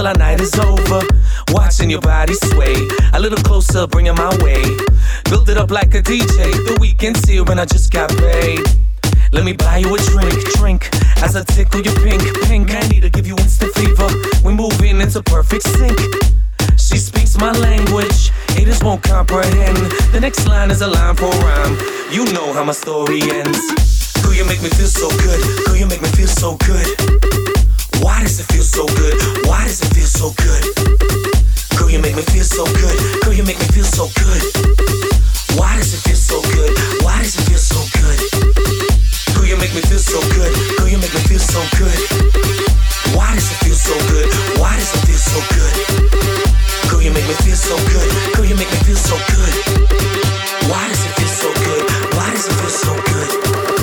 till our night is over. Watching your body sway, a little closer, bring it my way. Build it up like a DJ. The weekend's here and I just got paid. Let me buy you a drink, drink. As I tickle your pink, pink. I need to give you instant fever. We move in, it's a perfect sync. She speaks my language, haters won't comprehend. The next line is a line for rhyme. You know how my story ends. Girl, you make me feel so good. Girl, you make me feel so good. Why does it feel so good? Why does it feel so good? Girl, you make me feel so good. Girl, you make me feel so good. Why does it feel so good? Why does it feel so good? Girl, you make me feel so good. Girl, you make me feel so good. Why does it feel so good? Why does it feel so good? Girl, you make me feel so good. Girl, you make me feel so good. Why does it feel so good? Why does it feel so good?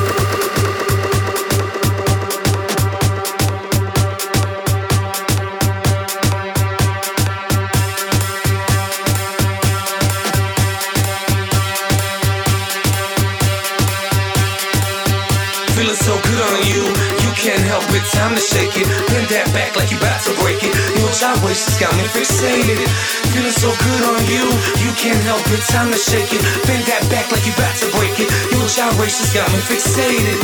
Time to shake it. Bend that back like you about to break it. Your gyrations got me fixated. Feeling so good on you, you can't help it. Time to shake it. Bend that back like you about to break it. Your gyrations got me fixated.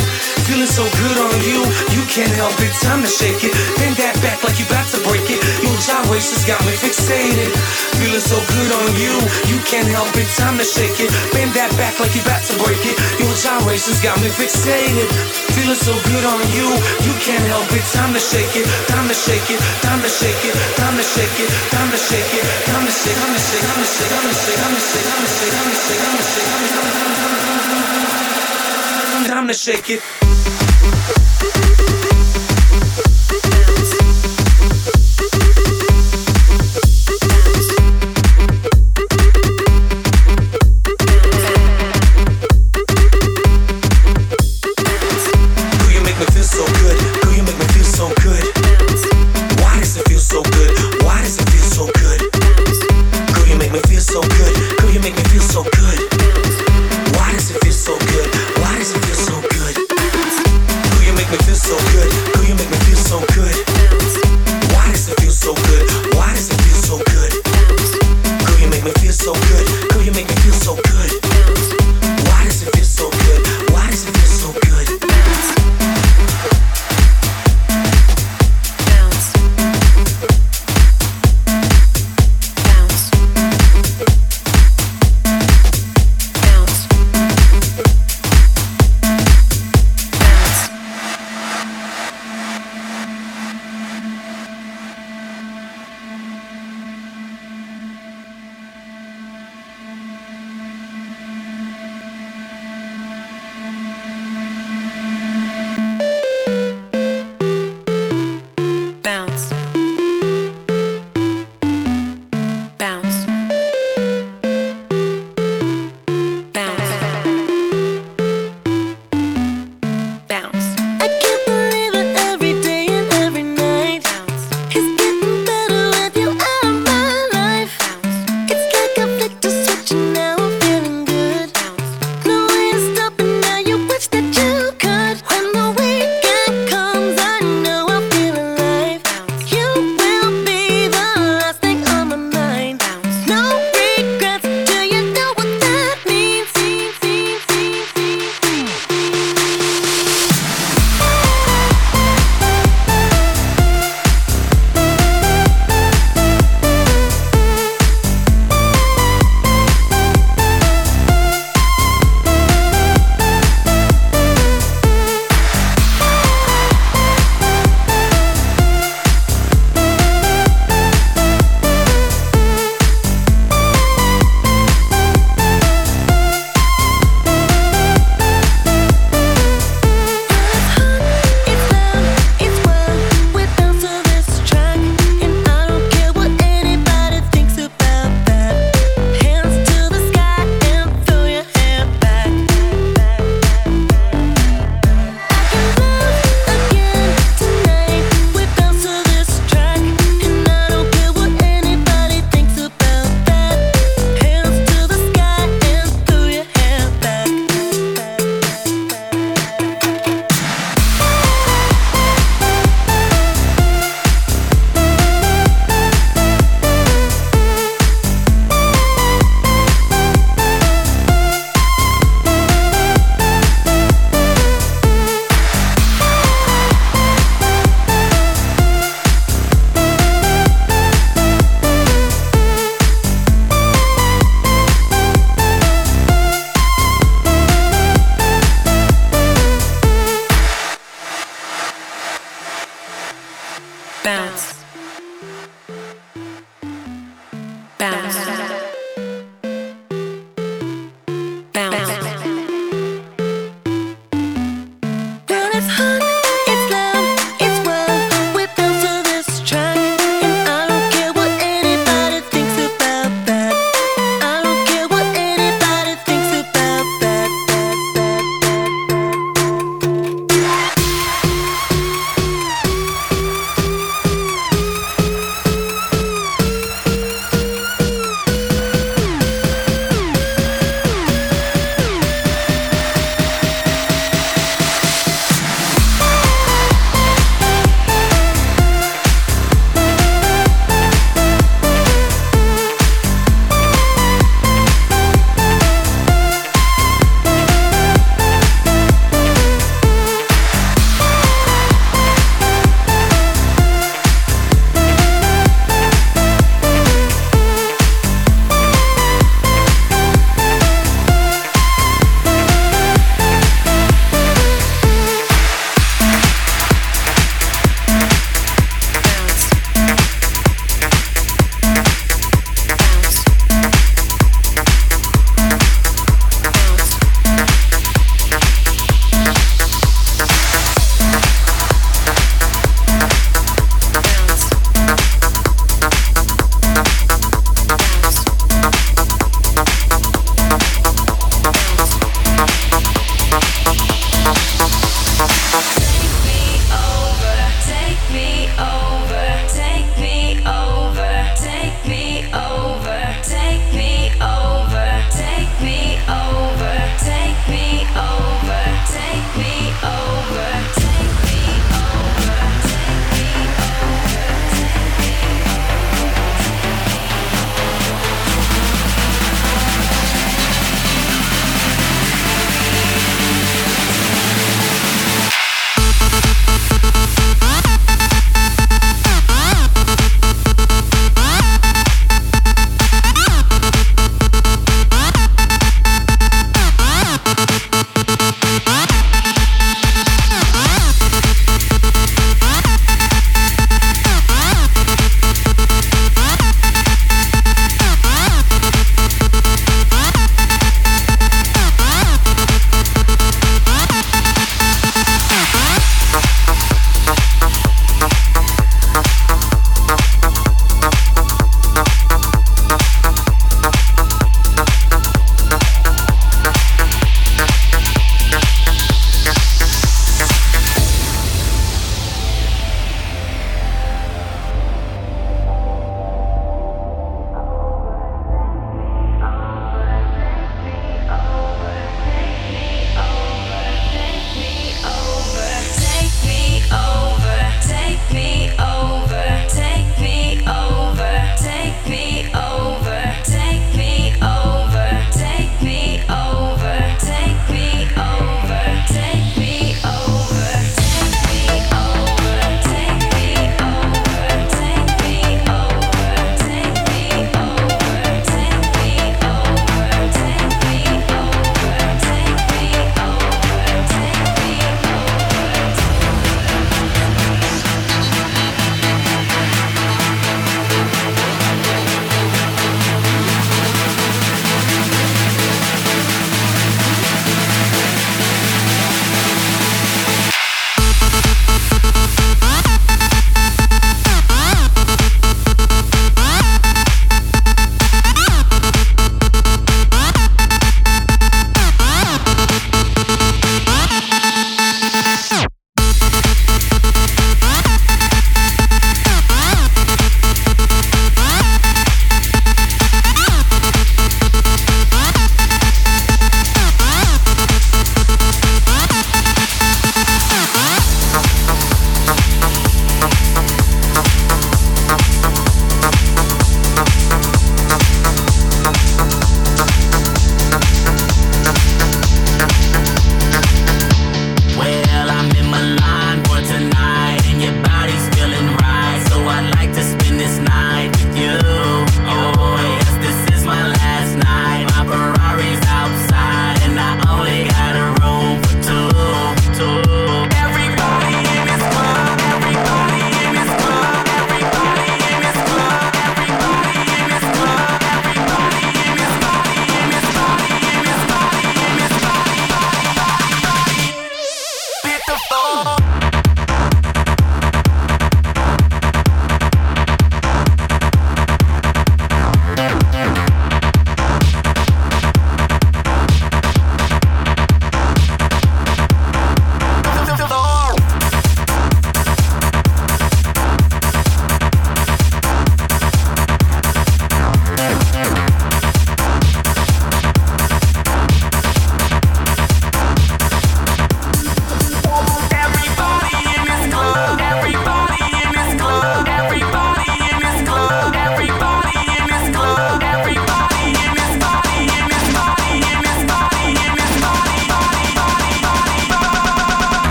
Feeling so good on you, you can't help it. Time to shake it. Bend that back like you about to break it. Your gyrations got me fixated. Feeling so good on you, you can't help it. Time to shake it. Bend that back like you about to break it. Your gyrations got me fixated. Feeling so good on you, you can't help it. Time to shake it, time to shake it, time to shake it, time to shake it, time to shake it, time to shake, time to shake, time to shake, time to shake, time to shake, time to shake, time to shake, time to shake, time to shake it.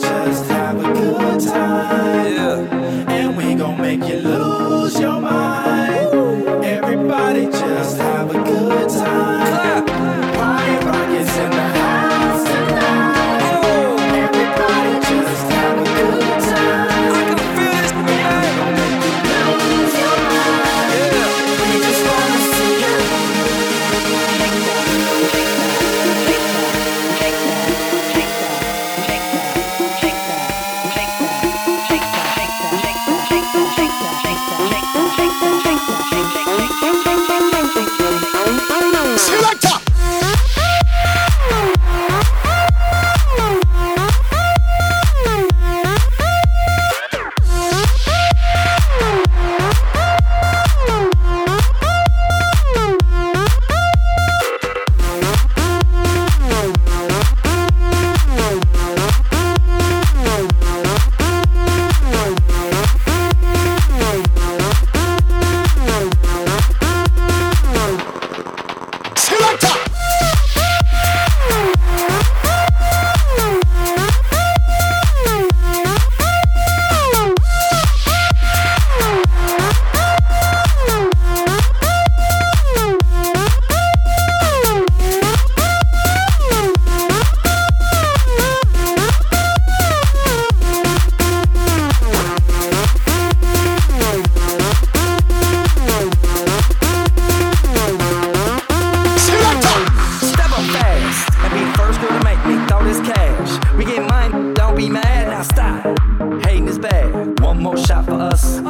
just more shot for us,